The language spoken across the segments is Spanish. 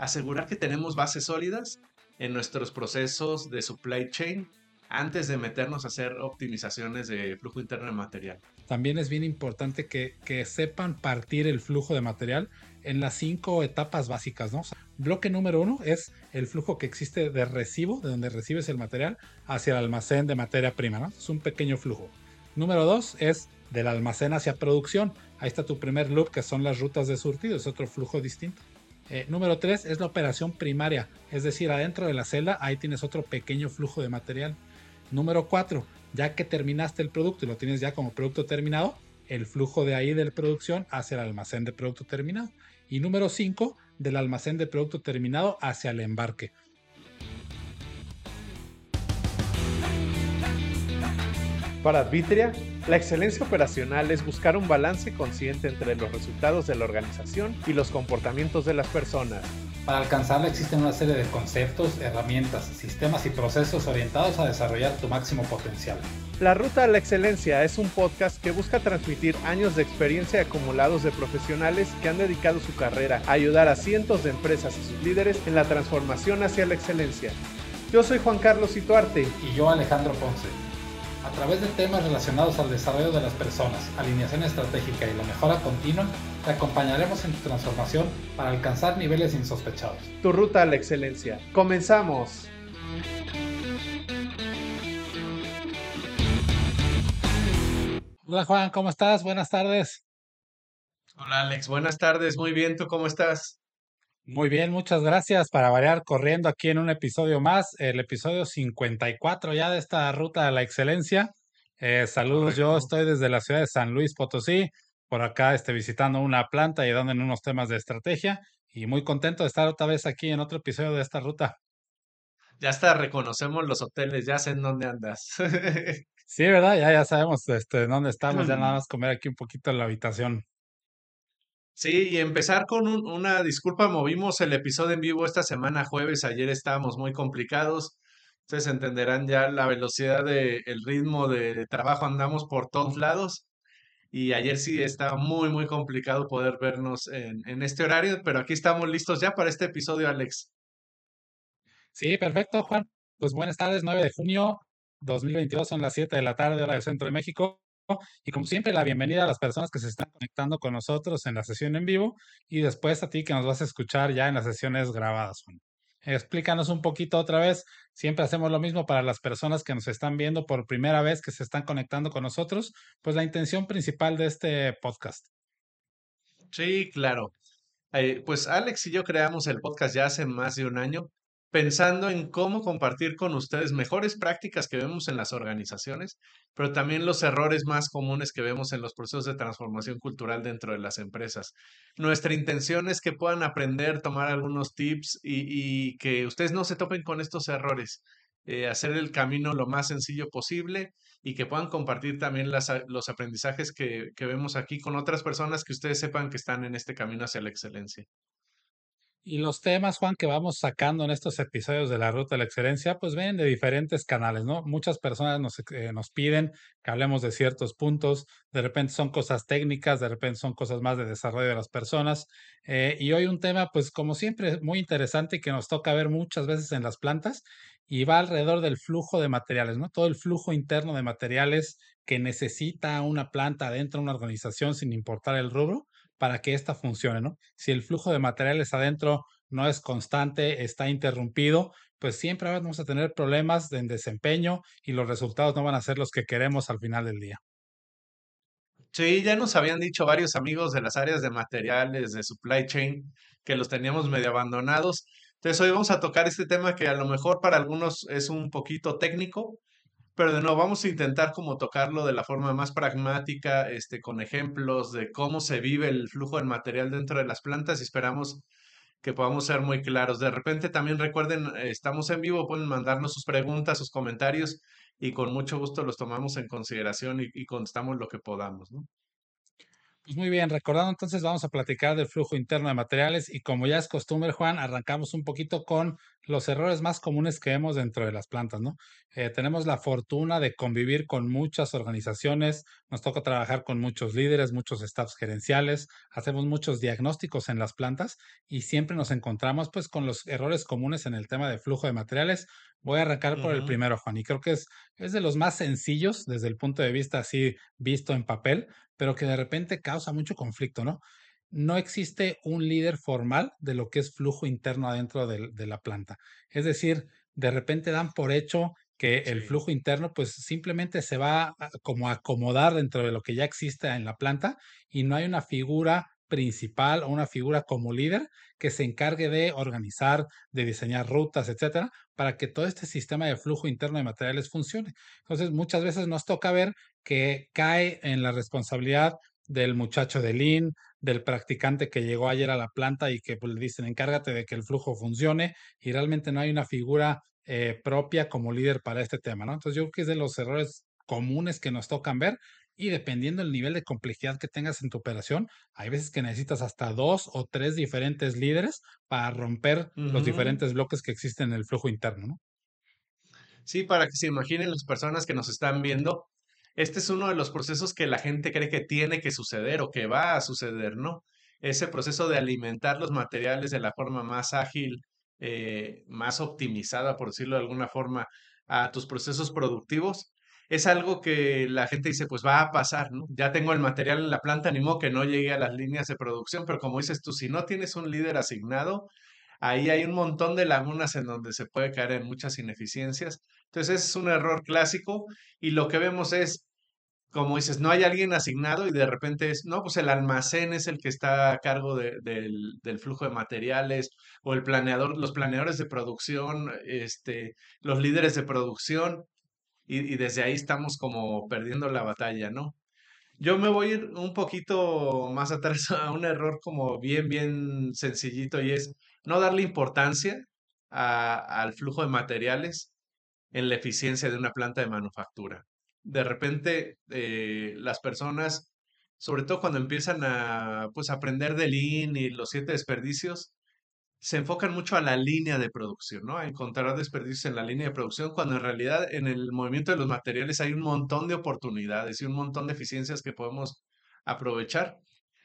asegurar que tenemos bases sólidas en nuestros procesos de supply chain antes de meternos a hacer optimizaciones de flujo interno de material. También es bien importante que, sepan partir el flujo de material en las cinco etapas básicas, ¿no? bloque número uno es el flujo que existe de recibo, de donde recibes el material, hacia el almacén de materia prima, ¿no? Es un pequeño flujo. Número dos es del almacén hacia producción. Ahí está tu primer loop, que son las rutas de surtido, es otro flujo distinto. Eh, número tres es la operación primaria, es decir, adentro de la celda, ahí tienes otro pequeño flujo de material. Número 4, ya que terminaste el producto y lo tienes ya como producto terminado, el flujo de ahí de la producción hacia el almacén de producto terminado. Y número 5, del almacén de producto terminado hacia el embarque. Para Advitria, la excelencia operacional es buscar un balance consciente entre los resultados de la organización y los comportamientos de las personas para alcanzarla existen una serie de conceptos, herramientas, sistemas y procesos orientados a desarrollar tu máximo potencial. La Ruta a la Excelencia es un podcast que busca transmitir años de experiencia acumulados de profesionales que han dedicado su carrera a ayudar a cientos de empresas y sus líderes en la transformación hacia la excelencia. Yo soy Juan Carlos Ituarte. Y yo Alejandro Ponce. A través de temas relacionados al desarrollo de las personas, alineación estratégica y la mejora continua, te acompañaremos en tu transformación para alcanzar niveles insospechados. Tu ruta a la excelencia. ¡Comenzamos! Hola Juan, ¿cómo estás? Buenas tardes. Hola Alex, buenas tardes. Muy bien, ¿tú cómo estás? Muy bien, muchas gracias. Para variar, corriendo aquí en un episodio más, el episodio 54 ya de esta ruta a la excelencia. Eh, saludos, yo estoy desde la ciudad de San Luis Potosí por acá este, visitando una planta y dando en unos temas de estrategia y muy contento de estar otra vez aquí en otro episodio de esta ruta. Ya está, reconocemos los hoteles, ya sé en dónde andas. sí, ¿verdad? Ya, ya sabemos este, dónde estamos, ya nada más comer aquí un poquito en la habitación. Sí, y empezar con una disculpa, movimos el episodio en vivo esta semana jueves, ayer estábamos muy complicados, ustedes entenderán ya la velocidad del el ritmo de trabajo, andamos por todos lados y ayer sí estaba muy, muy complicado poder vernos en, en este horario, pero aquí estamos listos ya para este episodio, Alex. Sí, perfecto, Juan. Pues buenas tardes, 9 de junio 2022, son las 7 de la tarde, hora del centro de México. Y como siempre, la bienvenida a las personas que se están conectando con nosotros en la sesión en vivo y después a ti que nos vas a escuchar ya en las sesiones grabadas. Explícanos un poquito otra vez. Siempre hacemos lo mismo para las personas que nos están viendo por primera vez, que se están conectando con nosotros. Pues la intención principal de este podcast. Sí, claro. Eh, pues Alex y yo creamos el podcast ya hace más de un año pensando en cómo compartir con ustedes mejores prácticas que vemos en las organizaciones, pero también los errores más comunes que vemos en los procesos de transformación cultural dentro de las empresas. Nuestra intención es que puedan aprender, tomar algunos tips y, que ustedes no se topen con estos errores. Eh, hacer el camino lo más sencillo posible y que puedan compartir también los aprendizajes que vemos aquí con otras personas que ustedes sepan que están en este camino hacia la excelencia. Y los temas, Juan, que vamos sacando en estos episodios de la Ruta de la Excelencia, pues vienen de diferentes canales, ¿no? Muchas personas nos, eh, nos piden que hablemos de ciertos puntos, de repente son cosas técnicas, de repente son cosas más de desarrollo de las personas. Eh, y hoy un tema, pues como siempre, muy interesante y que nos toca ver muchas veces en las plantas y va alrededor del flujo de materiales, ¿no? Todo el flujo interno de materiales que necesita una planta dentro de una organización sin importar el rubro para que ésta funcione, ¿no? Si el flujo de materiales adentro no es constante, está interrumpido, pues siempre vamos a tener problemas en desempeño y los resultados no van a ser los que queremos al final del día. Sí, ya nos habían dicho varios amigos de las áreas de materiales, de supply chain, que los teníamos medio abandonados. Entonces hoy vamos a tocar este tema que a lo mejor para algunos es un poquito técnico, pero de nuevo vamos a intentar como tocarlo de la forma más pragmática, este, con ejemplos de cómo se vive el flujo del material dentro de las plantas y esperamos que podamos ser muy claros. De repente también recuerden, estamos en vivo, pueden mandarnos sus preguntas, sus comentarios y con mucho gusto los tomamos en consideración y, y contestamos lo que podamos, ¿no? Pues muy bien, recordando entonces vamos a platicar del flujo interno de materiales y como ya es costumbre, Juan, arrancamos un poquito con los errores más comunes que vemos dentro de las plantas, ¿no? Eh, tenemos la fortuna de convivir con muchas organizaciones, nos toca trabajar con muchos líderes, muchos staffs gerenciales, hacemos muchos diagnósticos en las plantas y siempre nos encontramos pues con los errores comunes en el tema de flujo de materiales. Voy a arrancar por el primero, Juan, y creo que es, es de los más sencillos desde el punto de vista así visto en papel, pero que de repente causa mucho conflicto, ¿no? No existe un líder formal de lo que es flujo interno adentro de, la planta. Es decir, de repente dan por hecho que el flujo interno pues simplemente se va a, como a acomodar dentro de lo que ya existe en la planta y no hay una figura principal o una figura como líder que se encargue de organizar, de diseñar rutas, etcétera, para que todo este sistema de flujo interno de materiales funcione. Entonces, muchas veces nos toca ver que cae en la responsabilidad del muchacho de Lean, del practicante que llegó ayer a la planta y que pues, le dicen encárgate de que el flujo funcione y realmente no hay una figura eh, propia como líder para este tema, ¿no? Entonces yo creo que es de los errores comunes que nos tocan ver y dependiendo del nivel de complejidad que tengas en tu operación, hay veces que necesitas hasta dos o tres diferentes líderes para romper los diferentes bloques que existen en el flujo interno, ¿no? Sí, para que se imaginen las personas que nos están viendo, este es uno de los procesos que la gente cree que tiene que suceder o que va a suceder, ¿no? Ese proceso de alimentar los materiales de la forma más ágil, eh, más optimizada, por decirlo de alguna forma, a tus procesos productivos, es algo que la gente dice, pues va a pasar, ¿no? Ya tengo el material en la planta, ni modo que no llegue a las líneas de producción, pero como dices tú, si no tienes un líder asignado, ahí hay un montón de lagunas en donde se puede caer en muchas ineficiencias. Entonces, es un error clásico y lo que vemos es como dices, no hay alguien asignado y de repente es, no, pues el almacén es el que está a cargo del, del, flujo de materiales o el planeador, los planeadores de producción, este, los líderes de producción y, desde ahí estamos como perdiendo la batalla, ¿no? Yo me voy a ir un poquito más atrás a un error como bien, bien sencillito y es no darle importancia al flujo de materiales en la eficiencia de una planta de manufactura de repente eh, las personas, sobre todo cuando empiezan a pues, aprender de Lean y los siete desperdicios, se enfocan mucho a la línea de producción, ¿no? A encontrar desperdicios en la línea de producción, cuando en realidad en el movimiento de los materiales hay un montón de oportunidades y un montón de eficiencias que podemos aprovechar,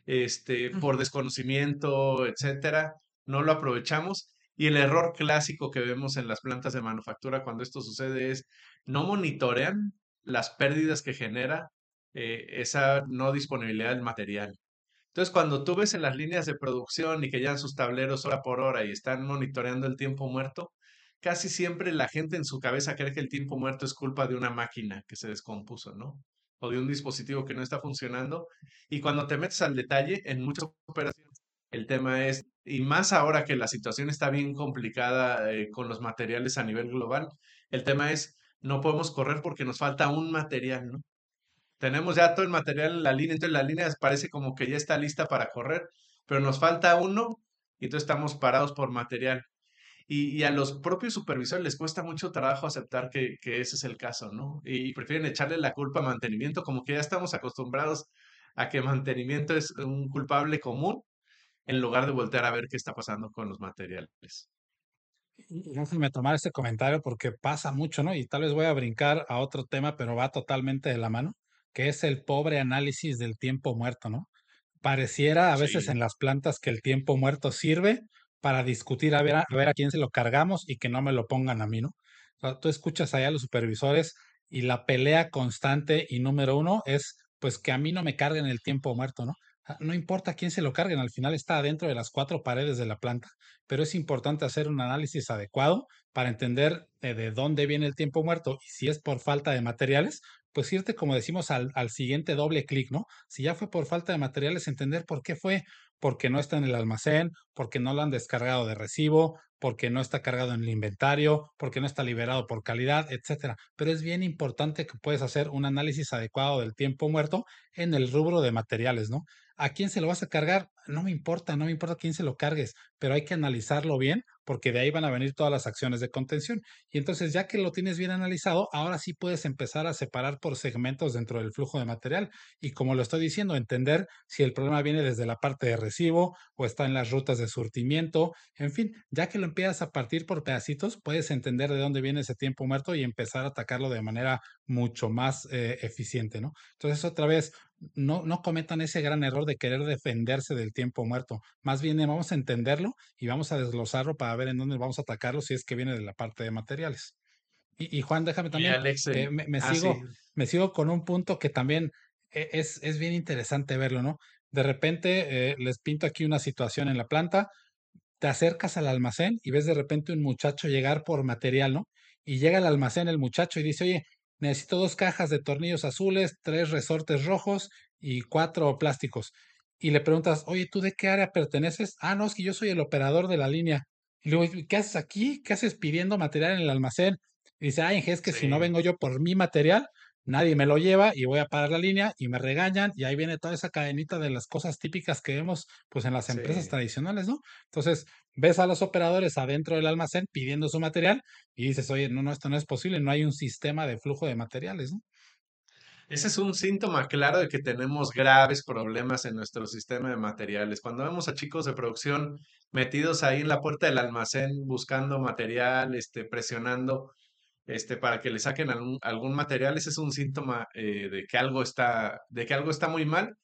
este, por desconocimiento, etcétera, no lo aprovechamos. Y el error clásico que vemos en las plantas de manufactura cuando esto sucede es no monitorean las pérdidas que genera eh, esa no disponibilidad del material. Entonces, cuando tú ves en las líneas de producción y que ya sus tableros hora por hora y están monitoreando el tiempo muerto, casi siempre la gente en su cabeza cree que el tiempo muerto es culpa de una máquina que se descompuso, ¿no? O de un dispositivo que no está funcionando. Y cuando te metes al detalle, en muchas operaciones, el tema es, y más ahora que la situación está bien complicada eh, con los materiales a nivel global, el tema es no podemos correr porque nos falta un material, ¿no? Tenemos ya todo el material en la línea, entonces la línea parece como que ya está lista para correr, pero nos falta uno y entonces estamos parados por material. Y, a los propios supervisores les cuesta mucho trabajo aceptar que, ese es el caso, ¿no? Y prefieren echarle la culpa a mantenimiento, como que ya estamos acostumbrados a que mantenimiento es un culpable común, en lugar de voltear a ver qué está pasando con los materiales. Déjame tomar este comentario porque pasa mucho, ¿no? Y tal vez voy a brincar a otro tema, pero va totalmente de la mano, que es el pobre análisis del tiempo muerto, ¿no? Pareciera a veces en las plantas que el tiempo muerto sirve para discutir a ver a, ver a quién se lo cargamos y que no me lo pongan a mí, ¿no? O sea, tú escuchas allá a los supervisores y la pelea constante y número uno es pues que a mí no me carguen el tiempo muerto, ¿no? Ah, no importa quién se lo carguen, al final está dentro de las cuatro paredes de la planta, pero es importante hacer un análisis adecuado para entender de, dónde viene el tiempo muerto y si es por falta de materiales, pues irte, como decimos, al, al siguiente doble clic, ¿no? Si ya fue por falta de materiales, entender por qué fue, porque no está en el almacén, porque no lo han descargado de recibo, porque no está cargado en el inventario, porque no está liberado por calidad, etcétera. Pero es bien importante que puedes hacer un análisis adecuado del tiempo muerto en el rubro de materiales, ¿no? ¿A quién se lo vas a cargar? No me importa, no me importa quién se lo cargues, pero hay que analizarlo bien porque de ahí van a venir todas las acciones de contención. Y entonces, ya que lo tienes bien analizado, ahora sí puedes empezar a separar por segmentos dentro del flujo de material. Y como lo estoy diciendo, entender si el problema viene desde la parte de recibo o está en las rutas de surtimiento. En fin, ya que lo empiezas a partir por pedacitos, puedes entender de dónde viene ese tiempo muerto y empezar a atacarlo de manera mucho más eh, eficiente, ¿no? Entonces, otra vez, no, no cometan ese gran error de querer defenderse del tiempo muerto. Más bien vamos a entenderlo y vamos a desglosarlo para ver en dónde vamos a atacarlo si es que viene de la parte de materiales. Y, Juan, déjame también, eh, me, ah, sigo, me sigo con un punto que también e, es, es bien interesante verlo, ¿no? De repente eh, les pinto aquí una situación en la planta, te acercas al almacén y ves de repente un muchacho llegar por material, ¿no? Y llega al almacén el muchacho y dice, oye, necesito dos cajas de tornillos azules, tres resortes rojos y cuatro plásticos. Y le preguntas, oye, ¿tú de qué área perteneces? Ah, no, es que yo soy el operador de la línea. Y luego, ¿qué haces aquí? ¿Qué haces pidiendo material en el almacén? Y dice, ay, es que si no vengo yo por mi material, nadie me lo lleva y voy a parar la línea y me regañan y ahí viene toda esa cadenita de las cosas típicas que vemos pues en las empresas tradicionales, ¿no? Entonces, ves a los operadores adentro del almacén pidiendo su material y dices, oye, no, no, esto no es posible, no hay un sistema de flujo de materiales, ¿no? Ese es un síntoma claro de que tenemos graves problemas en nuestro sistema de materiales. Cuando vemos a chicos de producción metidos ahí en la puerta del almacén buscando material, este, presionando, este, para que le saquen algún, algún material, ese es un síntoma eh, de que algo está, de que algo está muy mal.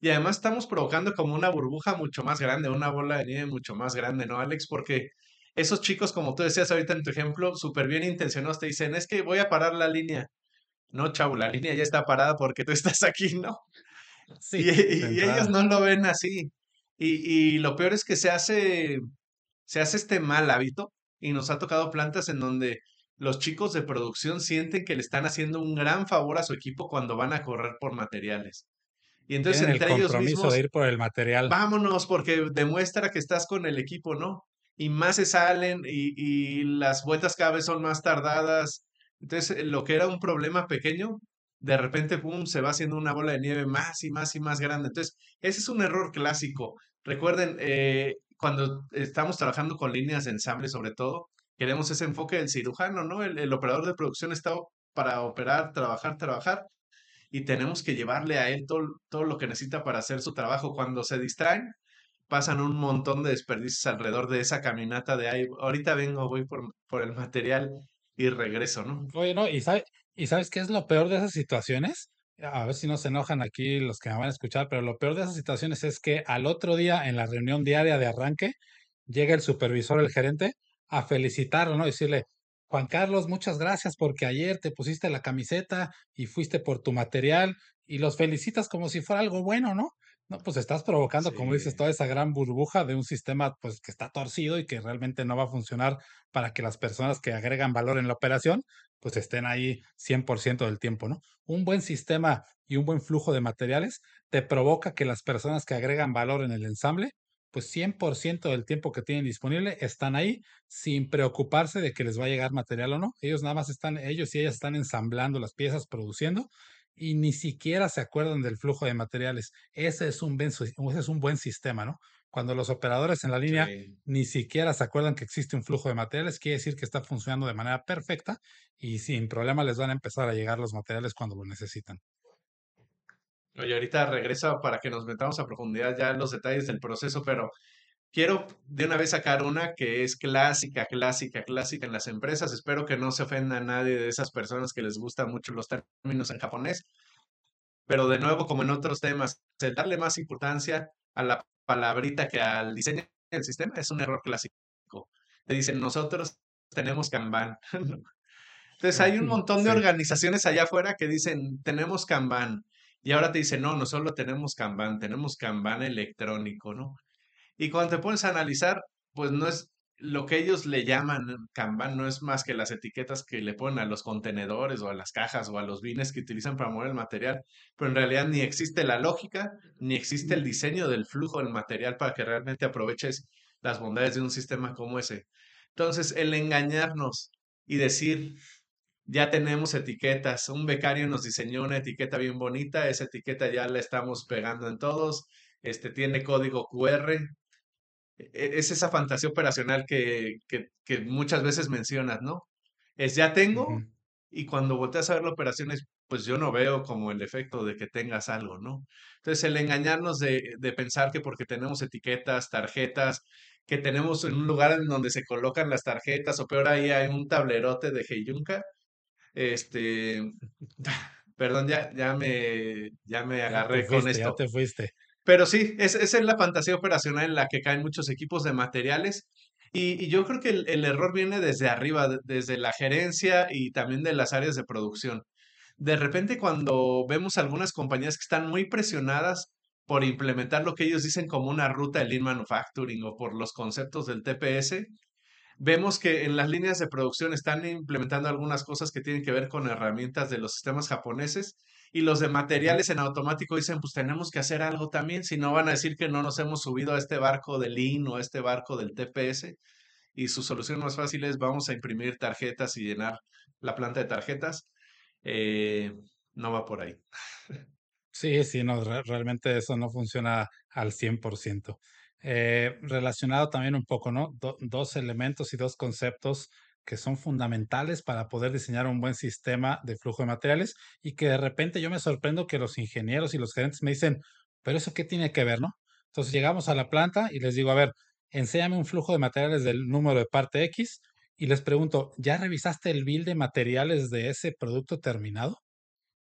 Y además estamos provocando como una burbuja mucho más grande, una bola de nieve mucho más grande, ¿no, Alex? Porque esos chicos, como tú decías ahorita en tu ejemplo, súper bien intencionados, te dicen, es que voy a parar la línea. No, chavo, la línea ya está parada porque tú estás aquí, ¿no? Sí. Y, ellos no lo ven así. Y, y, lo peor es que se hace, se hace este mal hábito y nos ha tocado plantas en donde los chicos de producción sienten que le están haciendo un gran favor a su equipo cuando van a correr por materiales. Y entonces entre el ellos mismos de ir por el material. Vámonos porque demuestra que estás con el equipo, ¿no? Y más se salen y, y las vueltas cada vez son más tardadas. Entonces, lo que era un problema pequeño, de repente, pum, se va haciendo una bola de nieve más y más y más grande. Entonces, ese es un error clásico. Recuerden, eh, cuando estamos trabajando con líneas de ensamble, sobre todo, queremos ese enfoque del cirujano, ¿no? El, operador de producción está para operar, trabajar, trabajar, y tenemos que llevarle a él todo, todo lo que necesita para hacer su trabajo. Cuando se distraen, pasan un montón de desperdicios alrededor de esa caminata de ahí. Ahorita vengo, voy por, por el material y regreso, ¿no? Oye, no, ¿y, sabe, ¿y sabes qué es lo peor de esas situaciones? A ver si no se enojan aquí los que me van a escuchar, pero lo peor de esas situaciones es que al otro día, en la reunión diaria de arranque, llega el supervisor, el gerente, a felicitarlo, ¿no? Decirle, Juan Carlos, muchas gracias porque ayer te pusiste la camiseta y fuiste por tu material y los felicitas como si fuera algo bueno, ¿no? No, pues estás provocando, como dices, toda esa gran burbuja de un sistema pues que está torcido y que realmente no va a funcionar para que las personas que agregan valor en la operación pues estén ahí 100% del tiempo, ¿no? Un buen sistema y un buen flujo de materiales te provoca que las personas que agregan valor en el ensamble pues 100% del tiempo que tienen disponible están ahí sin preocuparse de que les va a llegar material o no. Ellos nada más están, ellos y ellas están ensamblando las piezas, produciendo y ni siquiera se acuerdan del flujo de materiales. Ese es un, ese es un buen sistema, ¿no? Cuando los operadores en la línea ni siquiera se acuerdan que existe un flujo de materiales, quiere decir que está funcionando de manera perfecta y sin problema les van a empezar a llegar los materiales cuando lo necesitan. Oye, ahorita regreso para que nos metamos a profundidad ya en los detalles del proceso, pero quiero de una vez sacar una que es clásica, clásica, clásica en las empresas. Espero que no se ofenda a nadie de esas personas que les gustan mucho los términos en japonés. Pero de nuevo, como en otros temas, el darle más importancia a la palabrita que al diseño del sistema es un error clásico. Te dicen, nosotros tenemos Kanban. Entonces hay un montón de organizaciones allá afuera que dicen, tenemos Kanban. Y ahora te dice, no, no solo tenemos Kanban, tenemos Kanban electrónico, ¿no? Y cuando te pones a analizar, pues no es lo que ellos le llaman Kanban, no es más que las etiquetas que le ponen a los contenedores o a las cajas o a los bines que utilizan para mover el material, pero en realidad ni existe la lógica, ni existe el diseño del flujo del material para que realmente aproveches las bondades de un sistema como ese. Entonces, el engañarnos y decir, ya tenemos etiquetas, un becario nos diseñó una etiqueta bien bonita, esa etiqueta ya la estamos pegando en todos, este tiene código QR, e, es esa fantasía operacional que, que, que muchas veces mencionas, ¿no? Es ya tengo, y cuando volteas a ver la operación es, pues yo no veo como el efecto de que tengas algo, ¿no? Entonces, el engañarnos de, de pensar que porque tenemos etiquetas, tarjetas, que tenemos en un lugar en donde se colocan las tarjetas, o peor ahí hay un tablerote de Heyunka, este, perdón, ya, ya me, ya me agarré con esto. Ya te fuiste. Pero sí, esa es la fantasía operacional en la que caen muchos equipos de materiales. Y, yo creo que el, error viene desde arriba, desde la gerencia y también de las áreas de producción. De repente cuando vemos algunas compañías que están muy presionadas por implementar lo que ellos dicen como una ruta de Lean Manufacturing o por los conceptos del TPS, vemos que en las líneas de producción están implementando algunas cosas que tienen que ver con herramientas de los sistemas japoneses y los de materiales en automático dicen, pues tenemos que hacer algo también, si no van a decir que no nos hemos subido a este barco del Lean o a este barco del TPS. Y su solución más fácil es vamos a imprimir tarjetas y llenar la planta de tarjetas. Eh, no va por ahí. Sí, sí, no, realmente eso no funciona al 100%. Eh, relacionado también un poco, ¿no? dos elementos y dos conceptos que son fundamentales para poder diseñar un buen sistema de flujo de materiales y que de repente yo me sorprendo que los ingenieros y los gerentes me dicen, pero eso qué tiene que ver, ¿no? Entonces llegamos a la planta y les digo, a ver, enséñame un flujo de materiales del número de parte X y les pregunto, ¿ya revisaste el bill de materiales de ese producto terminado?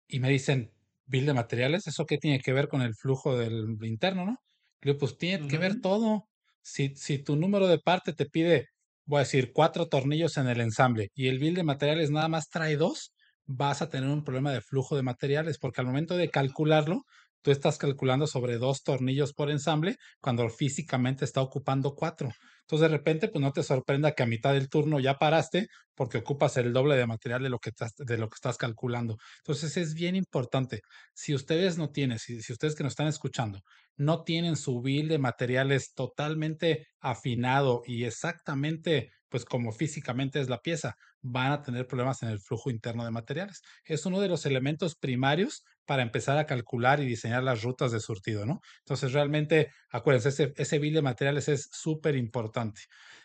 Y me dicen, bill de materiales, ¿eso qué tiene que ver con el flujo del interno, no? Y digo, pues tiene que ver todo. Si, si tu número de parte te pide voy a decir, cuatro tornillos en el ensamble y el bill de materiales nada más trae dos, vas a tener un problema de flujo de materiales, porque al momento de calcularlo, tú estás calculando sobre dos tornillos por ensamble cuando físicamente está ocupando cuatro. Entonces, de repente, pues no te sorprenda que a mitad del turno ya paraste porque ocupas el doble de material de lo que, estás, de lo que estás calculando. Entonces, es bien importante. Si ustedes no tienen, si, si ustedes que nos están escuchando, no tienen su bill de materiales totalmente afinado y exactamente, pues como físicamente es la pieza, van a tener problemas en el flujo interno de materiales. Es uno de los elementos primarios para empezar a calcular y diseñar las rutas de surtido, ¿no? Entonces, realmente, acuérdense, ese, ese bill de materiales es súper importante.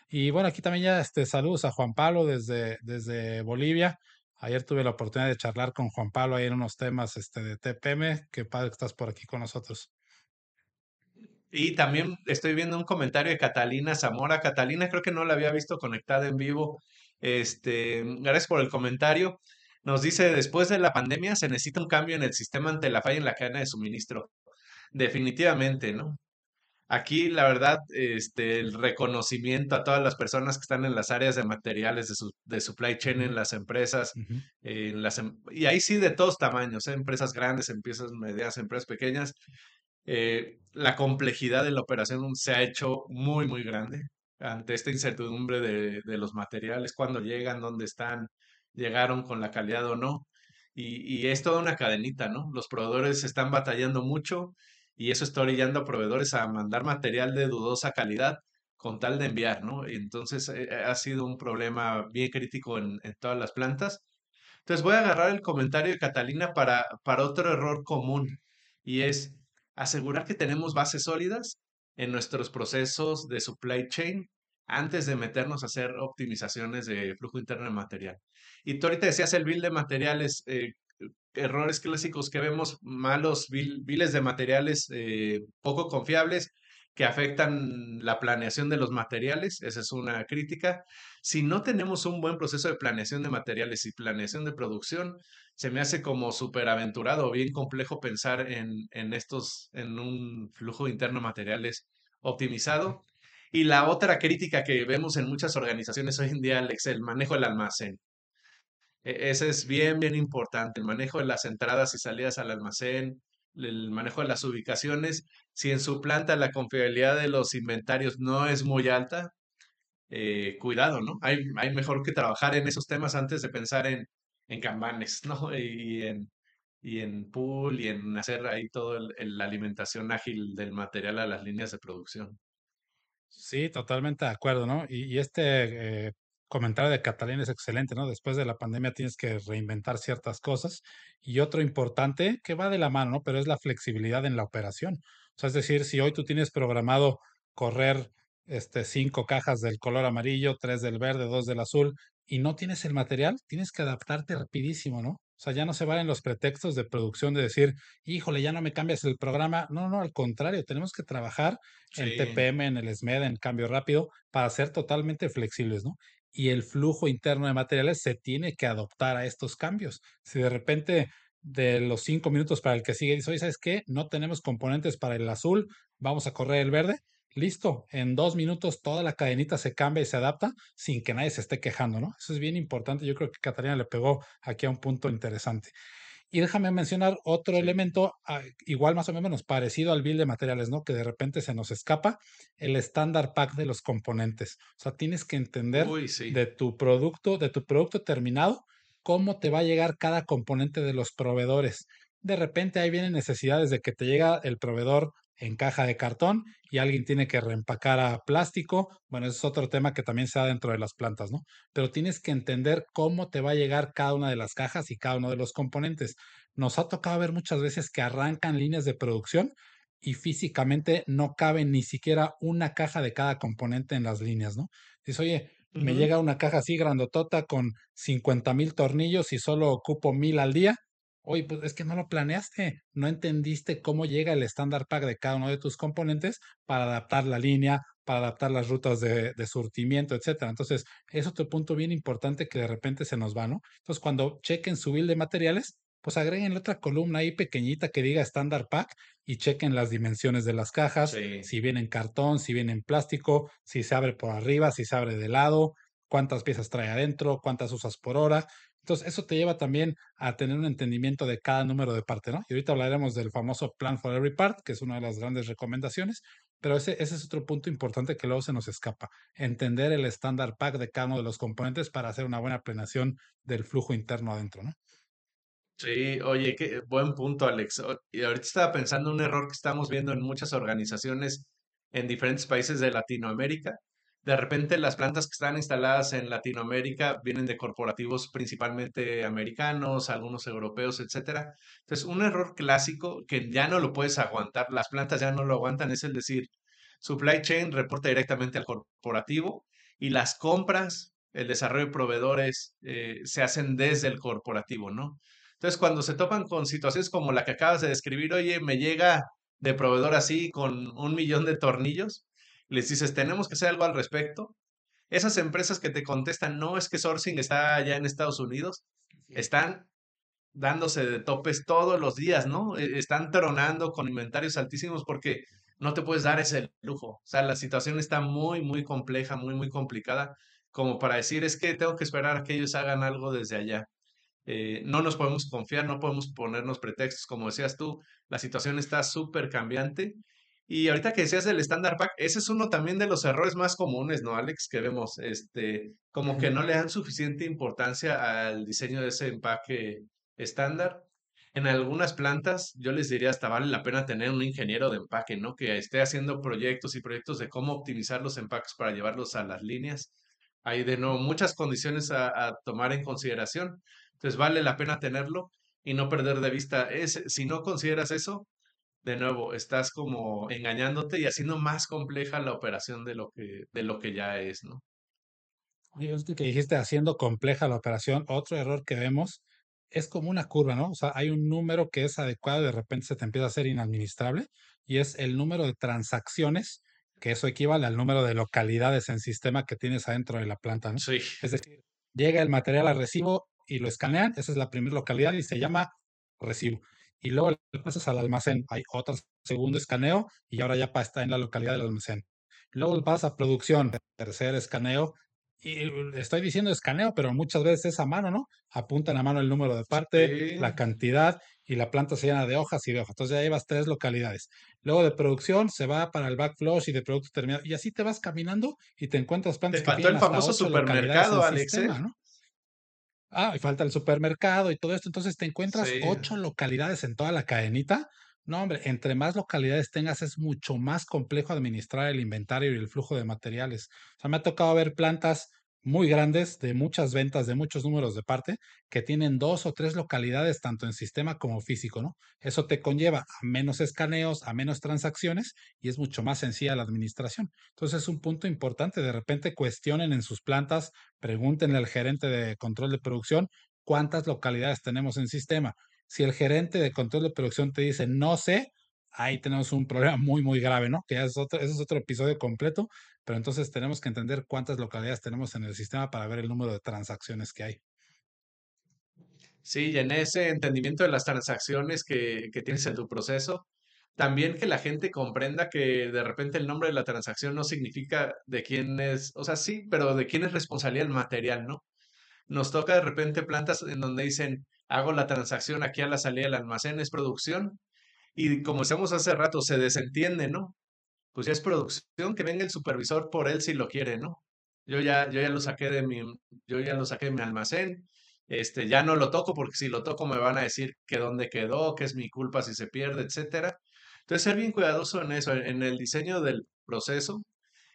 Y bueno, aquí también ya este, saludos a Juan Pablo desde, desde Bolivia. Ayer tuve la oportunidad de charlar con Juan Pablo ahí en unos temas este, de TPM. Qué padre que estás por aquí con nosotros. Y también estoy viendo un comentario de Catalina Zamora. Catalina creo que no la había visto conectada en vivo. Este, gracias por el comentario. Nos dice, después de la pandemia se necesita un cambio en el sistema ante la falla en la cadena de suministro. Definitivamente, ¿no? Aquí, la verdad, este, el reconocimiento a todas las personas que están en las áreas de materiales de, su, de supply chain en las empresas, en las, em, y ahí sí de todos tamaños, ¿eh? empresas grandes, empresas medianas, empresas pequeñas. Eh, la complejidad de la operación se ha hecho muy, muy grande ante esta incertidumbre de, los materiales, cuándo llegan, dónde están, llegaron con la calidad o no. Y, es toda una cadenita, ¿no? Los proveedores están batallando mucho y eso está orillando a proveedores a mandar material de dudosa calidad con tal de enviar, ¿no? Entonces eh, ha sido un problema bien crítico en, en, todas las plantas. Entonces voy a agarrar el comentario de Catalina para, para otro error común y es asegurar que tenemos bases sólidas en nuestros procesos de supply chain antes de meternos a hacer optimizaciones de flujo interno de material. Y tú ahorita decías el bill de materiales, eh, errores clásicos que vemos, malos biles de materiales eh, poco confiables que afectan la planeación de los materiales, esa es una crítica. Si no tenemos un buen proceso de planeación de materiales y planeación de producción, se me hace como súper aventurado o bien complejo pensar en, en estos, en un flujo interno de materiales optimizado y la otra crítica que vemos en muchas organizaciones hoy en día, Alex, el manejo del almacén. E, ese es bien, bien importante, el manejo de las entradas y salidas al almacén, el manejo de las ubicaciones. Si en su planta la confiabilidad de los inventarios no es muy alta, eh, cuidado, ¿no? Hay, hay mejor que trabajar en esos temas antes de pensar en, en kanbanes, ¿no? Y en, y en pool y en hacer ahí toda la alimentación ágil del material a las líneas de producción. Sí, totalmente de acuerdo, ¿no? Y, y este eh, comentario de Catalina es excelente, ¿no? Después de la pandemia tienes que reinventar ciertas cosas. Y otro importante que va de la mano, ¿no? Pero es la flexibilidad en la operación. O sea, es decir, si hoy tú tienes programado correr este, cinco cajas del color amarillo, tres del verde, dos del azul, y no tienes el material, tienes que adaptarte rapidísimo, ¿no? O sea, ya no se valen los pretextos de producción de decir, híjole, ya no me cambias el programa. No, no, al contrario, tenemos que trabajar en Sí. TPM, en el SMED, en cambio rápido, para ser totalmente flexibles, ¿no? Y el flujo interno de materiales se tiene que adoptar a estos cambios. Si de repente de los cinco minutos para el que sigue dice, oye, ¿sabes qué? No tenemos componentes para el azul, vamos a correr el verde. Listo, en dos minutos toda la cadenita se cambia y se adapta sin que nadie se esté quejando, ¿no? Eso es bien importante. Yo creo que Catalina le pegó aquí a un punto interesante. Y déjame mencionar otro elemento, ah, igual más o menos parecido al bill de materiales, ¿no? Que de repente se nos escapa, el estándar pack de los componentes. O sea, tienes que entender Uy, sí. de tu producto, de tu producto terminado, cómo te va a llegar cada componente de los proveedores. De repente ahí vienen necesidades de que te llega el proveedor en caja de cartón y alguien tiene que reempacar a plástico. Bueno, ese es otro tema que también se da dentro de las plantas, ¿no? Pero tienes que entender cómo te va a llegar cada una de las cajas y cada uno de los componentes. Nos ha tocado ver muchas veces que arrancan líneas de producción y físicamente no cabe ni siquiera una caja de cada componente en las líneas, ¿no? Dices, oye, me llega una caja así grandotota con 50 mil tornillos y solo ocupo mil al día. Oye, pues es que no lo planeaste, no entendiste cómo llega el estándar pack de cada uno de tus componentes para adaptar la línea, para adaptar las rutas de, de surtimiento, etcétera. Entonces, es otro punto bien importante que de repente se nos va, ¿no? Entonces, cuando chequen su bill de materiales, pues agreguen otra columna ahí pequeñita que diga estándar pack y chequen las dimensiones de las cajas, Sí. si viene en cartón, si viene en plástico, si se abre por arriba, si se abre de lado, cuántas piezas trae adentro, cuántas usas por hora. Entonces, eso te lleva también a tener un entendimiento de cada número de parte, ¿no? Y ahorita hablaremos del famoso Plan for Every Part, que es una de las grandes recomendaciones, pero ese, ese es otro punto importante que luego se nos escapa. Entender el estándar pack de cada uno de los componentes para hacer una buena planeación del flujo interno adentro, ¿no? Sí, oye, qué buen punto, Alex. Y ahorita estaba pensando un error que estamos viendo en muchas organizaciones en diferentes países de Latinoamérica. De repente las plantas que están instaladas en Latinoamérica vienen de corporativos principalmente americanos, algunos europeos, etcétera. Entonces, un error clásico que ya no lo puedes aguantar, las plantas ya no lo aguantan, es el decir, supply chain reporta directamente al corporativo y las compras, el desarrollo de proveedores eh, se hacen desde el corporativo, ¿no? Entonces, cuando se topan con situaciones como la que acabas de describir, oye, me llega de proveedor así con un millón de tornillos, les dices, tenemos que hacer algo al respecto. Esas empresas que te contestan, no es que sourcing está allá en Estados Unidos, están dándose de topes todos los días, ¿no? E- Están tronando con inventarios altísimos porque no te puedes dar ese lujo. O sea, la situación está muy, muy compleja, muy, muy complicada, como para decir, es que tengo que esperar a que ellos hagan algo desde allá. Eh, no nos podemos confiar, no podemos ponernos pretextos, como decías tú, la situación está súper cambiante. Y ahorita que decías del Standard Pack, ese es uno también de los errores más comunes, ¿no, Alex? Que vemos, este, como que no le dan suficiente importancia al diseño de ese empaque estándar. En algunas plantas, yo les diría hasta vale la pena tener un ingeniero de empaque, ¿no? Que esté haciendo proyectos y proyectos de cómo optimizar los empaques para llevarlos a las líneas. Hay de nuevo muchas condiciones a, a tomar en consideración. Entonces vale la pena tenerlo y no perder de vista ese. Si no consideras eso, de nuevo, estás como engañándote y haciendo más compleja la operación de lo que, de lo que ya es, ¿no? Y que dijiste, haciendo compleja la operación, otro error que vemos es como una curva, ¿no? O sea, hay un número que es adecuado y de repente se te empieza a hacer inadministrable y es el número de transacciones, que eso equivale al número de localidades en sistema que tienes adentro de la planta, ¿no? Sí, Es decir, llega el material al recibo y lo escanean, esa es la primera localidad y se llama recibo. Y luego le pasas al almacén, hay otro segundo escaneo y ahora ya está en la localidad del almacén. Luego le pasas a producción, tercer escaneo y estoy diciendo escaneo, pero muchas veces es a mano, ¿no? Apuntan a mano el número de parte, la cantidad y la planta se llena de hojas y de hojas. Entonces ya llevas tres localidades. Luego de producción se va para el backflush y de producto terminado. Y así te vas caminando y te encuentras Te plantas que faltó el famoso supermercado, Alex, ¿eh? sistema, ¿no? Ah, y falta el supermercado y todo esto. Entonces te encuentras Sí, ocho localidades en toda la cadenita No, hombre, entre más localidades tengas es mucho más complejo administrar el inventario y el flujo de materiales. O sea, me ha tocado ver plantas muy grandes de muchas ventas, de muchos números de parte, que tienen dos o tres localidades, tanto en sistema como físico, ¿no? Eso te conlleva a menos escaneos, a menos transacciones y es mucho más sencilla la administración. Entonces es un punto importante. De repente cuestionen en sus plantas, pregúntenle al gerente de control de producción cuántas localidades tenemos en sistema. Si el gerente de control de producción te dice no sé, ahí tenemos un problema muy, muy grave, ¿no? Que es otro, ese es otro episodio completo, pero entonces tenemos que entender cuántas localidades tenemos en el sistema para ver el número de transacciones que hay. Sí, y en ese entendimiento de las transacciones que, que tienes en tu proceso, también que la gente comprenda que de repente el nombre de la transacción no significa de quién es, o sea, sí, pero de quién es responsabilidad el material, ¿no? Nos toca de repente plantas en donde dicen, hago la transacción aquí a la salida del almacén, es producción, y como decíamos hace rato, se desentiende, ¿no? Pues ya es producción, que venga el supervisor por él si lo quiere, ¿no? Yo ya, yo ya lo saqué de mi, yo ya lo saqué de mi almacén, este, ya no lo toco porque si lo toco me van a decir que dónde quedó, que es mi culpa si se pierde, etcétera. Entonces, ser bien cuidadoso en eso, en el diseño del proceso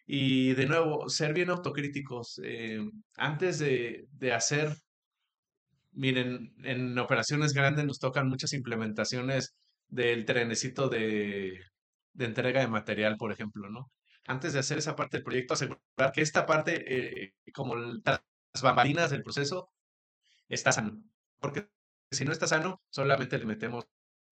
y de nuevo, ser bien autocríticos. eh, antes de, de hacer, miren, en operaciones grandes nos tocan muchas implementaciones del trenecito de, entrega de material, por ejemplo, ¿no? Antes de hacer esa parte del proyecto, asegurar que esta parte, eh, como las bambalinas del proceso, está sano. Porque si no está sano, solamente le metemos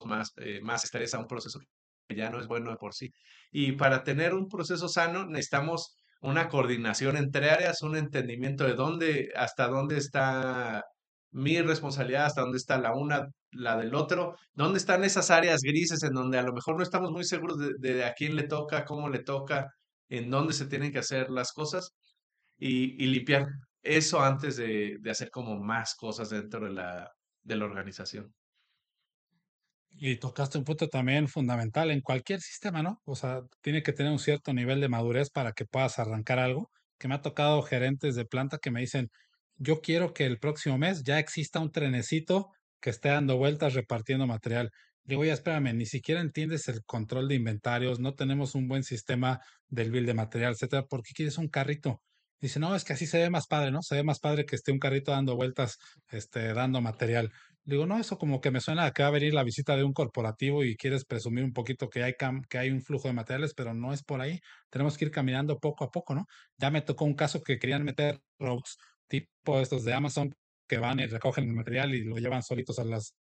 más, eh, más estrés a un proceso que ya no es bueno de por sí. Y para tener un proceso sano, necesitamos una coordinación entre áreas, un entendimiento de dónde, hasta dónde está mi responsabilidad, hasta dónde está la una, la del otro, dónde están esas áreas grises en donde a lo mejor no estamos muy seguros de, de a quién le toca, cómo le toca, en dónde se tienen que hacer las cosas y, y limpiar eso antes de, de hacer como más cosas dentro de la, de la organización. Y tocaste un punto también fundamental en cualquier sistema, ¿no? O sea, tiene que tener un cierto nivel de madurez para que puedas arrancar algo. Que me ha tocado gerentes de planta que me dicen, yo quiero que el próximo mes ya exista un trenecito que esté dando vueltas repartiendo material. Digo, ya espérame, ni siquiera entiendes el control de inventarios, no tenemos un buen sistema del bill de material, etcétera. ¿Por qué quieres un carrito? Dice, no, es que así se ve más padre, ¿no? Se ve más padre que esté un carrito dando vueltas, este, dando material. Digo, no, eso como que me suena a que va a venir la visita de un corporativo y quieres presumir un poquito que hay, cam- que hay un flujo de materiales, pero no es por ahí. Tenemos que ir caminando poco a poco, ¿no? Ya me tocó un caso que querían meter robots tipo estos de Amazon que van y recogen el material y lo llevan solitos a las,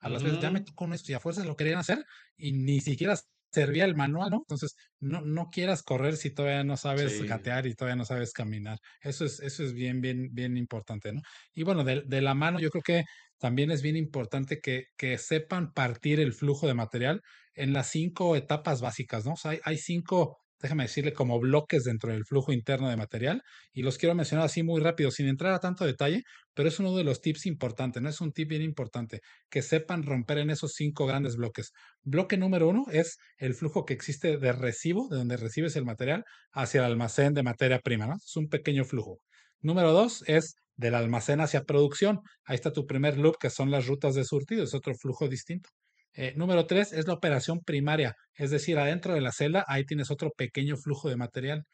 a las veces. Ya me tocó esto y a fuerza lo querían hacer y ni siquiera servía el manual, ¿no? Entonces, no, no quieras correr si todavía no sabes Sí. gatear y todavía no sabes caminar. Eso es, eso es bien, bien, bien importante, ¿no? Y bueno, de, de la mano, yo creo que también es bien importante que, que sepan partir el flujo de material en las cinco etapas básicas, ¿no? O sea, hay, hay cinco, déjame decirle, como bloques dentro del flujo interno de material y los quiero mencionar así muy rápido, sin entrar a tanto detalle, pero es uno de los tips importantes, ¿no? Es un tip bien importante, que sepan romper en esos cinco grandes bloques. Bloque número uno es el flujo que existe de recibo, de donde recibes el material, hacia el almacén de materia prima, ¿no? Es un pequeño flujo. Número dos es del almacén hacia producción. Ahí está tu primer loop, que son las rutas de surtido, es otro flujo distinto. Eh, número tres es la operación primaria, es decir, adentro de la celda, ahí tienes otro pequeño flujo de material.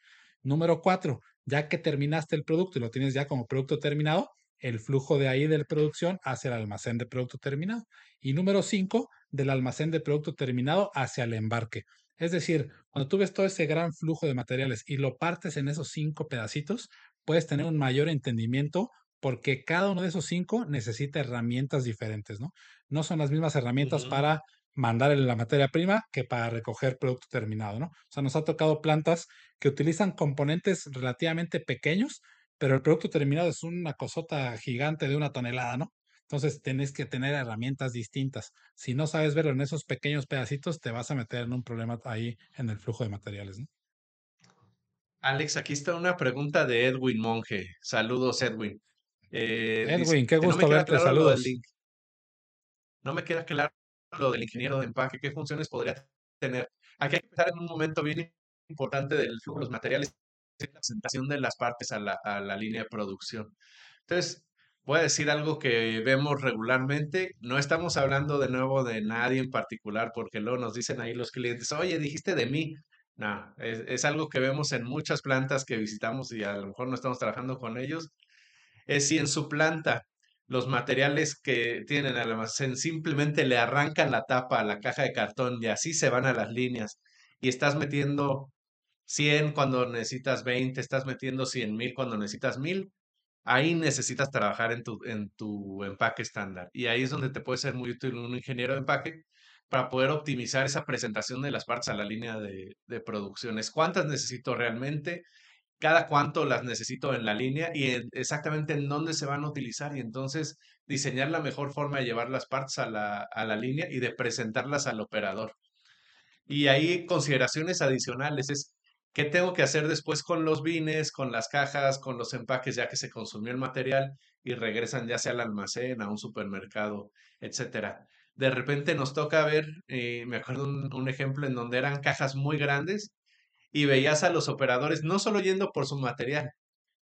Número cuatro, ya que terminaste el producto y lo tienes ya como producto terminado, el flujo de ahí de la producción hacia el almacén de producto terminado. Y número cinco, del almacén de producto terminado hacia el embarque. Es decir, cuando tú ves todo ese gran flujo de materiales y lo partes en esos cinco pedacitos, puedes tener un mayor entendimiento porque cada uno de esos cinco necesita herramientas diferentes, ¿no? No son las mismas herramientas para mandar la materia prima que para recoger producto terminado, ¿no? O sea, nos ha tocado plantas que utilizan componentes relativamente pequeños, pero el producto terminado es una cosota gigante de una tonelada, ¿no? Entonces tenés que tener herramientas distintas. Si no sabes verlo en esos pequeños pedacitos, te vas a meter en un problema ahí en el flujo de materiales, ¿no? Alex, aquí está una pregunta de Edwin Monge. Saludos, Edwin. Eh, dice, Edwin, qué no gusto queda verte, claro saludos. No me queda claro lo del ingeniero de empaque, qué funciones podría tener. Aquí hay que en un momento bien importante del flujo de los materiales, es la presentación de las partes a la, a la línea de producción. Entonces, voy a decir algo que vemos regularmente. No estamos hablando de nuevo de nadie en particular, porque luego nos dicen ahí los clientes, oye, dijiste de mí. No, es, es algo que vemos en muchas plantas que visitamos y a lo mejor no estamos trabajando con ellos. Es si en su planta los materiales que tienen el almacén simplemente le arrancan la tapa a la caja de cartón y así se van a las líneas y estás metiendo 100 cuando necesitas 20, estás metiendo 100 mil cuando necesitas 1000, ahí necesitas trabajar en tu, en tu empaque estándar. Y ahí es donde te puede ser muy útil un ingeniero de empaque para poder optimizar esa presentación de las partes a la línea de, de producciones. ¿Cuántas necesito realmente? Cada cuánto las necesito en la línea y exactamente en dónde se van a utilizar y entonces diseñar la mejor forma de llevar las partes a la, a la línea y de presentarlas al operador. Y ahí consideraciones adicionales es qué tengo que hacer después con los bines, con las cajas, con los empaques ya que se consumió el material y regresan ya sea al almacén, a un supermercado, etcétera. De repente nos toca ver, eh, me acuerdo un, un ejemplo en donde eran cajas muy grandes y veías a los operadores no solo yendo por su material,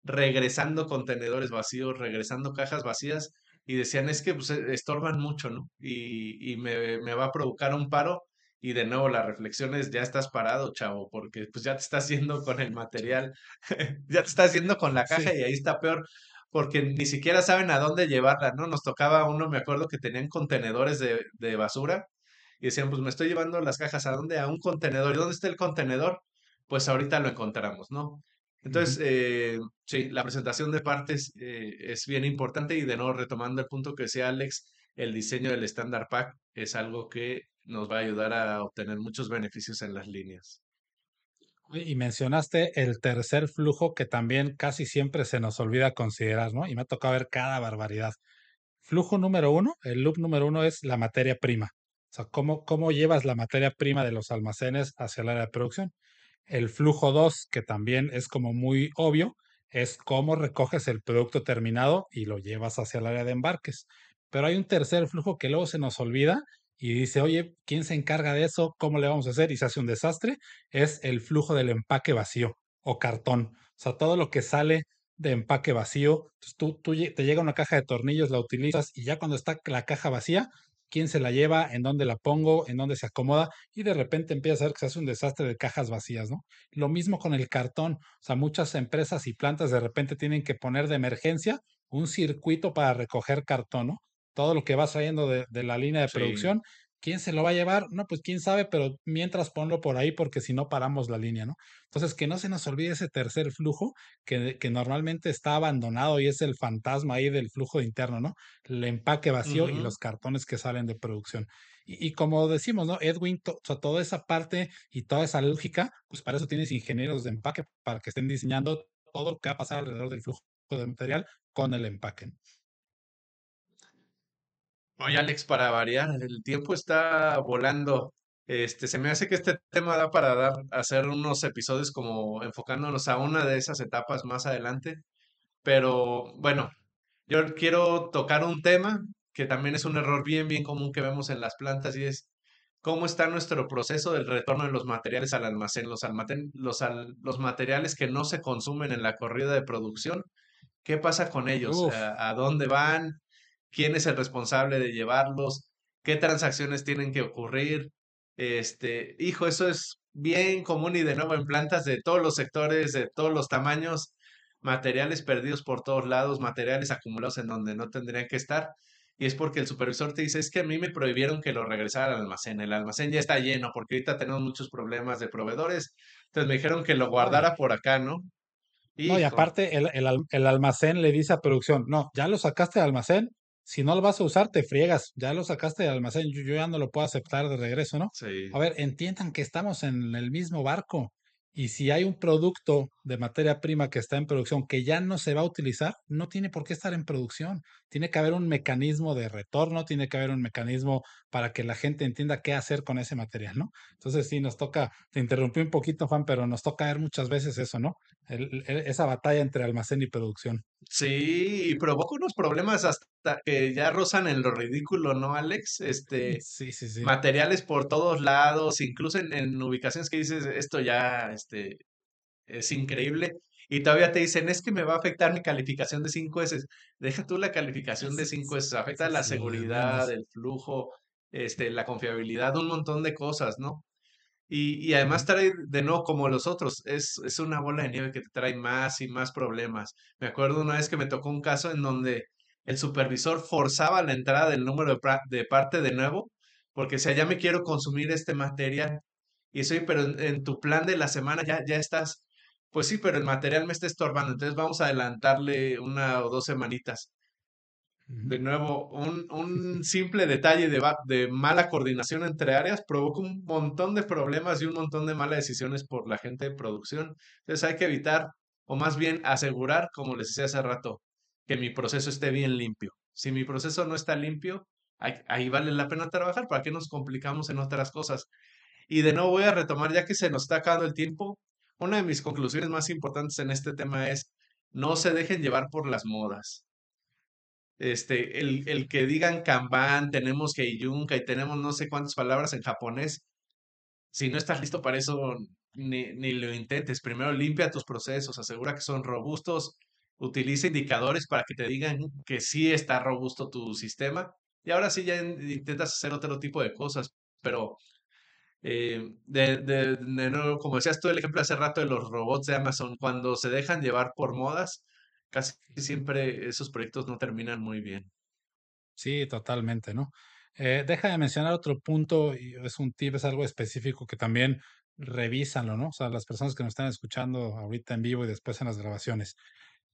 regresando contenedores vacíos, regresando cajas vacías y decían es que pues, e, estorban mucho, ¿no? Y, y me, me, va a provocar un paro y de nuevo la reflexión es ya estás parado, chavo, porque pues ya te estás yendo con el material, ya te estás yendo con la caja Sí. y ahí está peor. Porque ni siquiera saben a dónde llevarla, ¿no? Nos tocaba uno, me acuerdo que tenían contenedores de, de basura y decían, pues me estoy llevando las cajas, ¿a dónde? A un contenedor. ¿Y dónde está el contenedor? Pues ahorita lo encontramos, ¿no? Entonces, eh, sí, la presentación de partes eh, es bien importante y de nuevo retomando el punto que decía Alex, el diseño del Standard Pack es algo que nos va a ayudar a obtener muchos beneficios en las líneas. Y mencionaste el tercer flujo que también casi siempre se nos olvida considerar, ¿no? Y me ha tocado ver cada barbaridad. Flujo número uno, el loop número uno es la materia prima. O sea, cómo, cómo llevas la materia prima de los almacenes hacia el área de producción. El flujo 2, que también es como muy obvio, es cómo recoges el producto terminado y lo llevas hacia el área de embarques. Pero hay un tercer flujo que luego se nos olvida y dice, oye, ¿quién se encarga de eso? ¿Cómo le vamos a hacer? Y se hace un desastre. Es el flujo del empaque vacío o cartón. O sea, todo lo que sale de empaque vacío, entonces tú, tú lle- te llega una caja de tornillos, la utilizas y ya cuando está la caja vacía, quién se la lleva, en dónde la pongo, en dónde se acomoda, y de repente empieza a ver que se hace un desastre de cajas vacías, ¿no? Lo mismo con el cartón, o sea, muchas empresas y plantas de repente tienen que poner de emergencia un circuito para recoger cartón, ¿no? Todo lo que va saliendo de, de la línea de Sí. producción, ¿quién se lo va a llevar? No, pues quién sabe, pero mientras ponlo por ahí porque si no paramos la línea, ¿no? Entonces, que no se nos olvide ese tercer flujo que, que normalmente está abandonado y es el fantasma ahí del flujo interno, ¿no? el empaque vacío y los cartones que salen de producción. Y, y como decimos, ¿no? Edwin, to- toda esa parte y toda esa lógica, pues para eso tienes ingenieros de empaque, para que estén diseñando todo lo que va a pasar alrededor del flujo de material con el empaque. Oye, Alex, para variar, el tiempo está volando. Este, se me hace que este tema da para dar, hacer unos episodios como enfocándonos a una de esas etapas más adelante. Pero bueno, Yo quiero tocar un tema que también es un error bien, bien común que vemos en las plantas y es cómo está nuestro proceso del retorno de los materiales al almacén, los, almacén, los, al- los materiales que no se consumen en la corrida de producción. ¿Qué pasa con ellos? ¿A, a dónde van? ¿Quién es el responsable de llevarlos? ¿Qué transacciones tienen que ocurrir? Este, hijo, eso es bien común y de nuevo en plantas de todos los sectores, de todos los tamaños, materiales perdidos por todos lados, materiales acumulados en donde no tendrían que estar. Y es porque el supervisor te dice, es que a mí me prohibieron que lo regresara al almacén. El almacén ya está lleno porque ahorita tenemos muchos problemas de proveedores. Entonces me dijeron que lo guardara por acá, ¿no? no, y aparte el, el, el almacén le dice a producción, no, ya lo sacaste del almacén, si no lo vas a usar, te friegas, ya lo sacaste del almacén, yo, yo ya no lo puedo aceptar de regreso, ¿no? A sí. ver, entiendan que estamos en el mismo barco. Y si hay un producto de materia prima que está en producción que ya no se va a utilizar, no tiene por qué estar en producción. Tiene que haber un mecanismo de retorno, tiene que haber un mecanismo para que la gente entienda qué hacer con ese material, ¿no? Entonces sí, nos toca, te interrumpí un poquito, Juan, pero nos toca ver muchas veces eso, ¿no? El- el- esa batalla entre almacén y producción. Sí, y provoca unos problemas hasta que ya rozan en lo ridículo, ¿no, Alex? Este, Sí, sí, sí. materiales por todos lados, incluso en, en ubicaciones que dices, esto ya, este, es increíble. y todavía te dicen, es que me va a afectar mi calificación de 5 S. Deja tú la calificación de 5 S, afecta la seguridad, el flujo, este, la confiabilidad, un montón de cosas, ¿no? Y, y además trae de nuevo como los otros, es, es una bola de nieve que te trae más y más problemas. Me acuerdo una vez que me tocó un caso en donde el supervisor forzaba la entrada del número de, de parte de nuevo, porque si ya me quiero consumir este material, y soy, pero en, tu plan de la semana ya, ya estás, pues sí, pero el material me está estorbando, entonces vamos a adelantarle una o dos semanitas. De nuevo, un, un simple detalle de, de, mala coordinación entre áreas provoca un montón de problemas y un montón de malas decisiones por la gente de producción. Entonces hay que evitar, o más bien asegurar, como les decía hace rato, que mi proceso esté bien limpio. Si mi proceso no está limpio, ahí, vale la pena trabajar. ¿Para qué nos complicamos en otras cosas? Y de nuevo voy a retomar, ya que se nos está acabando el tiempo, una de mis conclusiones más importantes en este tema es, no se dejen llevar por las modas. Este, el, el que digan Kanban, tenemos Heiyunka y tenemos no sé cuántas palabras en japonés, si no estás listo para eso, ni, ni lo intentes. Primero limpia tus procesos, asegura que son robustos, utiliza indicadores para que te digan que sí está robusto tu sistema. Y ahora sí ya intentas hacer otro tipo de cosas, pero eh, de, de, nuevo, como decías tú el ejemplo hace rato de los robots de Amazon, cuando se dejan llevar por modas, casi siempre esos proyectos no terminan muy bien. Sí, totalmente, ¿no? Eh, deja de mencionar otro punto, es un tip, es algo específico que también revísanlo, ¿no? O sea, las personas que nos están escuchando ahorita en vivo y después en las grabaciones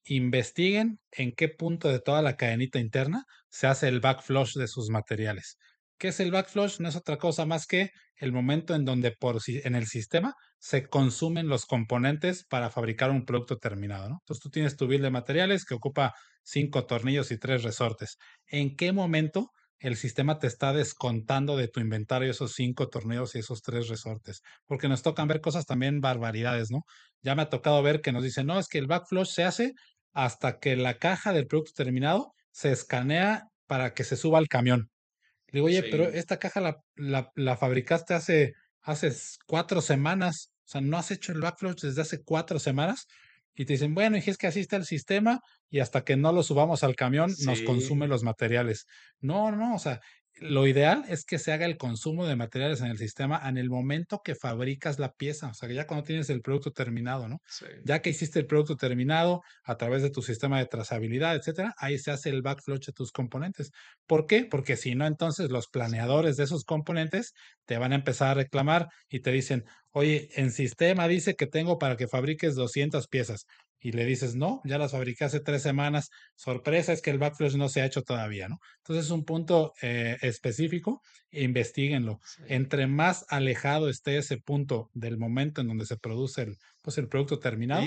investiguen en qué punto de toda la cadenita interna se hace el backflush de sus materiales. ¿Qué es el backflush? No es otra cosa más que el momento en donde por, en el sistema se consumen los componentes para fabricar un producto terminado. ¿no? Entonces tú tienes tu bill de materiales que ocupa cinco tornillos y tres resortes. ¿En qué momento el sistema te está descontando de tu inventario esos cinco tornillos y esos tres resortes? Porque nos tocan ver cosas también barbaridades, ¿no? Ya me ha tocado ver que nos dicen, no, es que el backflush se hace hasta que la caja del producto terminado se escanea para que se suba al camión. Le digo, oye, pero esta caja la, la, fabricaste hace, hace cuatro semanas, o sea, no has hecho el backflush desde hace cuatro semanas. Y te dicen, bueno, y es que así está el sistema y hasta que no lo subamos al camión nos consume los materiales. No, no, o sea, lo ideal es que se haga el consumo de materiales en el sistema en el momento que fabricas la pieza, o sea, ya cuando tienes el producto terminado, ¿no? Ya que hiciste el producto terminado a través de tu sistema de trazabilidad, etcétera, ahí se hace el backflush de tus componentes. ¿Por qué? Porque si no, entonces los planeadores de esos componentes te van a empezar a reclamar y te dicen, oye, en sistema dice que tengo para que fabriques 200 piezas y le dices, no, ya las fabriqué hace tres semanas, sorpresa es que el backflash no se ha hecho todavía, ¿no? Entonces es un punto eh, específico, investiguenlo. Entre más alejado esté ese punto del momento en donde se produce el, pues el producto terminado,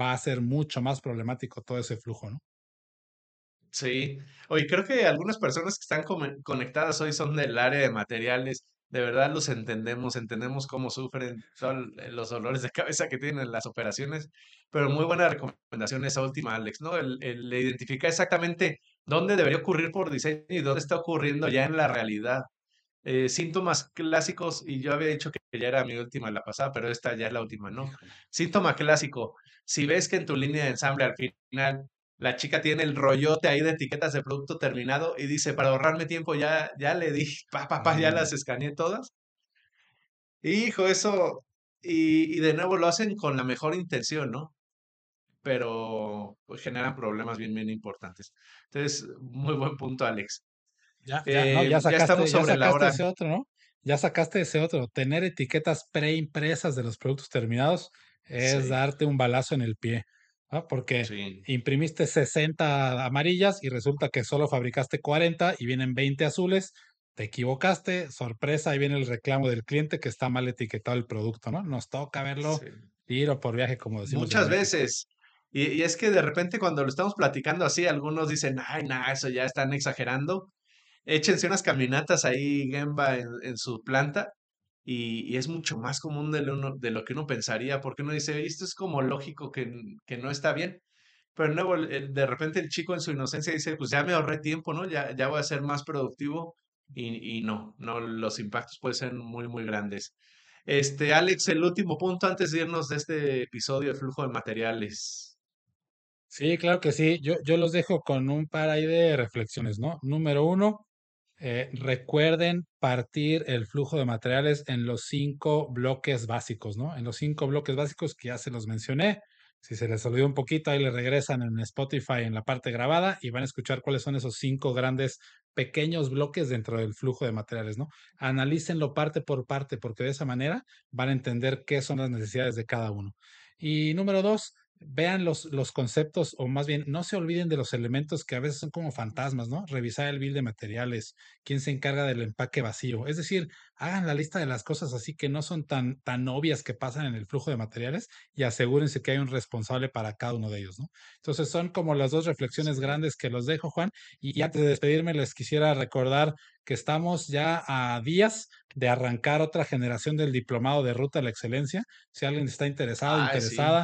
va a ser mucho más problemático todo ese flujo, ¿no? Sí. Oye, creo que algunas personas que están conectadas hoy son del área de materiales de verdad los entendemos, entendemos cómo sufren, son los dolores de cabeza que tienen las operaciones, pero muy buena recomendación esa última, Alex, ¿no? El, el identificar exactamente dónde debería ocurrir por diseño y dónde está ocurriendo ya en la realidad. Eh, síntomas clásicos, y yo había dicho que ya era mi última la pasada, pero esta ya es la última, ¿no? Síntoma clásico, si ves que en tu línea de ensamble al final la chica tiene el rollote ahí de etiquetas de producto terminado y dice, para ahorrarme tiempo ya, ya le di, pa, pa, ya las escaneé todas. Hijo, eso, y, y, de nuevo lo hacen con la mejor intención, ¿no? Pero pues, generan problemas bien, bien importantes. Entonces, muy buen punto, Alex. Ya, ya, no, ya, sacaste, estamos sobre la hora. ese otro, ¿no? Ya sacaste ese otro. Tener etiquetas preimpresas de los productos terminados es darte un balazo en el pie. Porque imprimiste 60 amarillas y resulta que solo fabricaste 40 y vienen 20 azules. Te equivocaste, sorpresa, ahí viene el reclamo del cliente que está mal etiquetado el producto, ¿no? Nos toca verlo tiro por viaje, como decimos. Muchas veces. Y, es que de repente cuando lo estamos platicando así, algunos dicen, ay, nada, eso ya están exagerando. Échense unas caminatas ahí, Gemba, en su planta y, es mucho más común de lo, de lo que uno pensaría, porque uno dice, esto es como lógico que, que no está bien, pero nuevo, de repente el chico en su inocencia dice, pues ya me ahorré tiempo, ¿no? Ya, ya voy a ser más productivo y, y no, no, los impactos pueden ser muy, muy grandes. Este, Alex, el último punto antes de irnos de este episodio de flujo de materiales. Sí, claro que sí. Yo, yo los dejo con un par ahí de reflexiones, ¿no? Número uno, eh, recuerden partir el flujo de materiales en los cinco bloques básicos, ¿no? En los cinco bloques básicos que ya se los mencioné. Si se les olvidó un poquito, ahí le regresan en Spotify en la parte grabada y van a escuchar cuáles son esos cinco grandes pequeños bloques dentro del flujo de materiales, ¿no? Analícenlo parte por parte, porque de esa manera van a entender qué son las necesidades de cada uno. Y número dos, vean los, los conceptos, o más bien, no se olviden de los elementos que a veces son como fantasmas, ¿no? Revisar el bill de materiales, quién se encarga del empaque vacío. Es decir, hagan la lista de las cosas así que no son tan, tan obvias que pasan en el flujo de materiales y asegúrense que hay un responsable para cada uno de ellos, ¿no? Entonces, son como las dos reflexiones grandes que los dejo, Juan. Y, y antes de despedirme, les quisiera recordar que estamos ya a días de arrancar otra generación del diplomado de ruta a la excelencia. Si alguien está interesado, sí.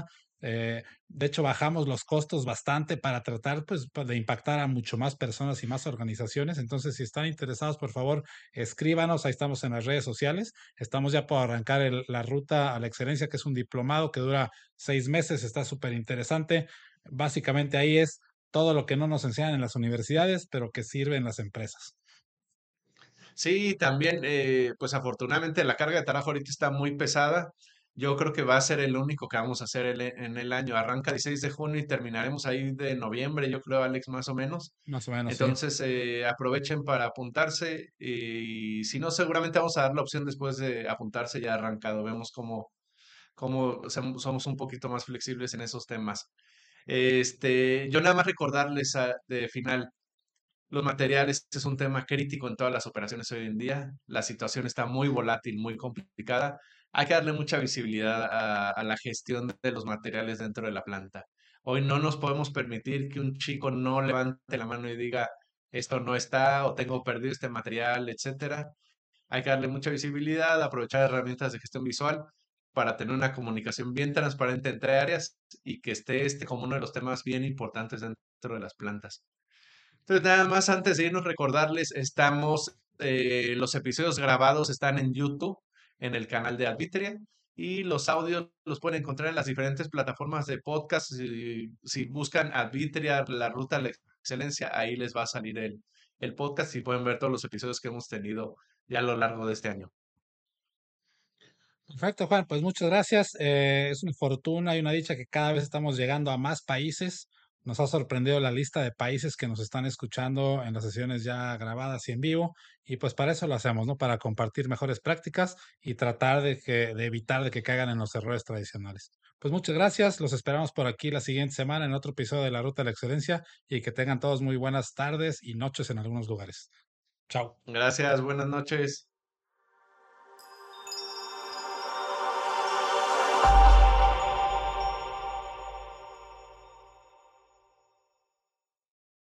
Eh, de hecho, bajamos los costos bastante para tratar pues, de impactar a mucho más personas y más organizaciones. Entonces, si están interesados, por favor, escríbanos. Ahí estamos en las redes sociales. Estamos ya por arrancar el- la ruta a la excelencia, que es un diplomado que dura seis meses. Está súper interesante. Básicamente ahí es todo lo que no nos enseñan en las universidades, pero que sirve en las empresas. Sí, también, eh, pues afortunadamente la carga de trabajo ahorita está muy pesada. Yo creo que va a ser el único que vamos a hacer el- en el año. Arranca el 16 de junio y terminaremos ahí de noviembre, yo creo, Alex, más o menos. Más o menos, sí. Entonces, eh, aprovechen para apuntarse y si no, seguramente vamos a dar la opción después de apuntarse ya arrancado. Vemos cómo, cómo som- somos un poquito más flexibles en esos temas. Este, yo nada más recordarles a- de final. Los materiales es un tema crítico en todas las operaciones hoy en día. La situación está muy volátil, muy complicada. Hay que darle mucha visibilidad a, la gestión de los materiales dentro de la planta. Hoy no nos podemos permitir que un chico no levante la mano y diga, esto no está o tengo perdido este material, etcétera. Hay que darle mucha visibilidad, aprovechar herramientas de gestión visual para tener una comunicación bien transparente entre áreas y que esté este como uno de los temas bien importantes dentro de las plantas. Entonces, nada más antes de irnos, recordarles, estamos, eh, los episodios grabados están en YouTube, en el canal de Advitria, y los audios los pueden encontrar en las diferentes plataformas de podcast. Si, buscan Advitria, la ruta a la excelencia, ahí les va a salir el, el podcast y pueden ver todos los episodios que hemos tenido ya a lo largo de este año. Perfecto, Juan. Pues muchas gracias. Eh, es una fortuna y una dicha que cada vez estamos llegando a más países. Nos ha sorprendido la lista de países que nos están escuchando en las sesiones ya grabadas y en vivo. Y pues para eso lo hacemos, ¿no? Para compartir mejores prácticas y tratar de, que, de evitar de que caigan en los errores tradicionales. Pues muchas gracias. Los esperamos por aquí la siguiente semana en otro episodio de La Ruta de la Excelencia y que tengan todos muy buenas tardes y noches en algunos lugares. Chao. Gracias, buenas noches.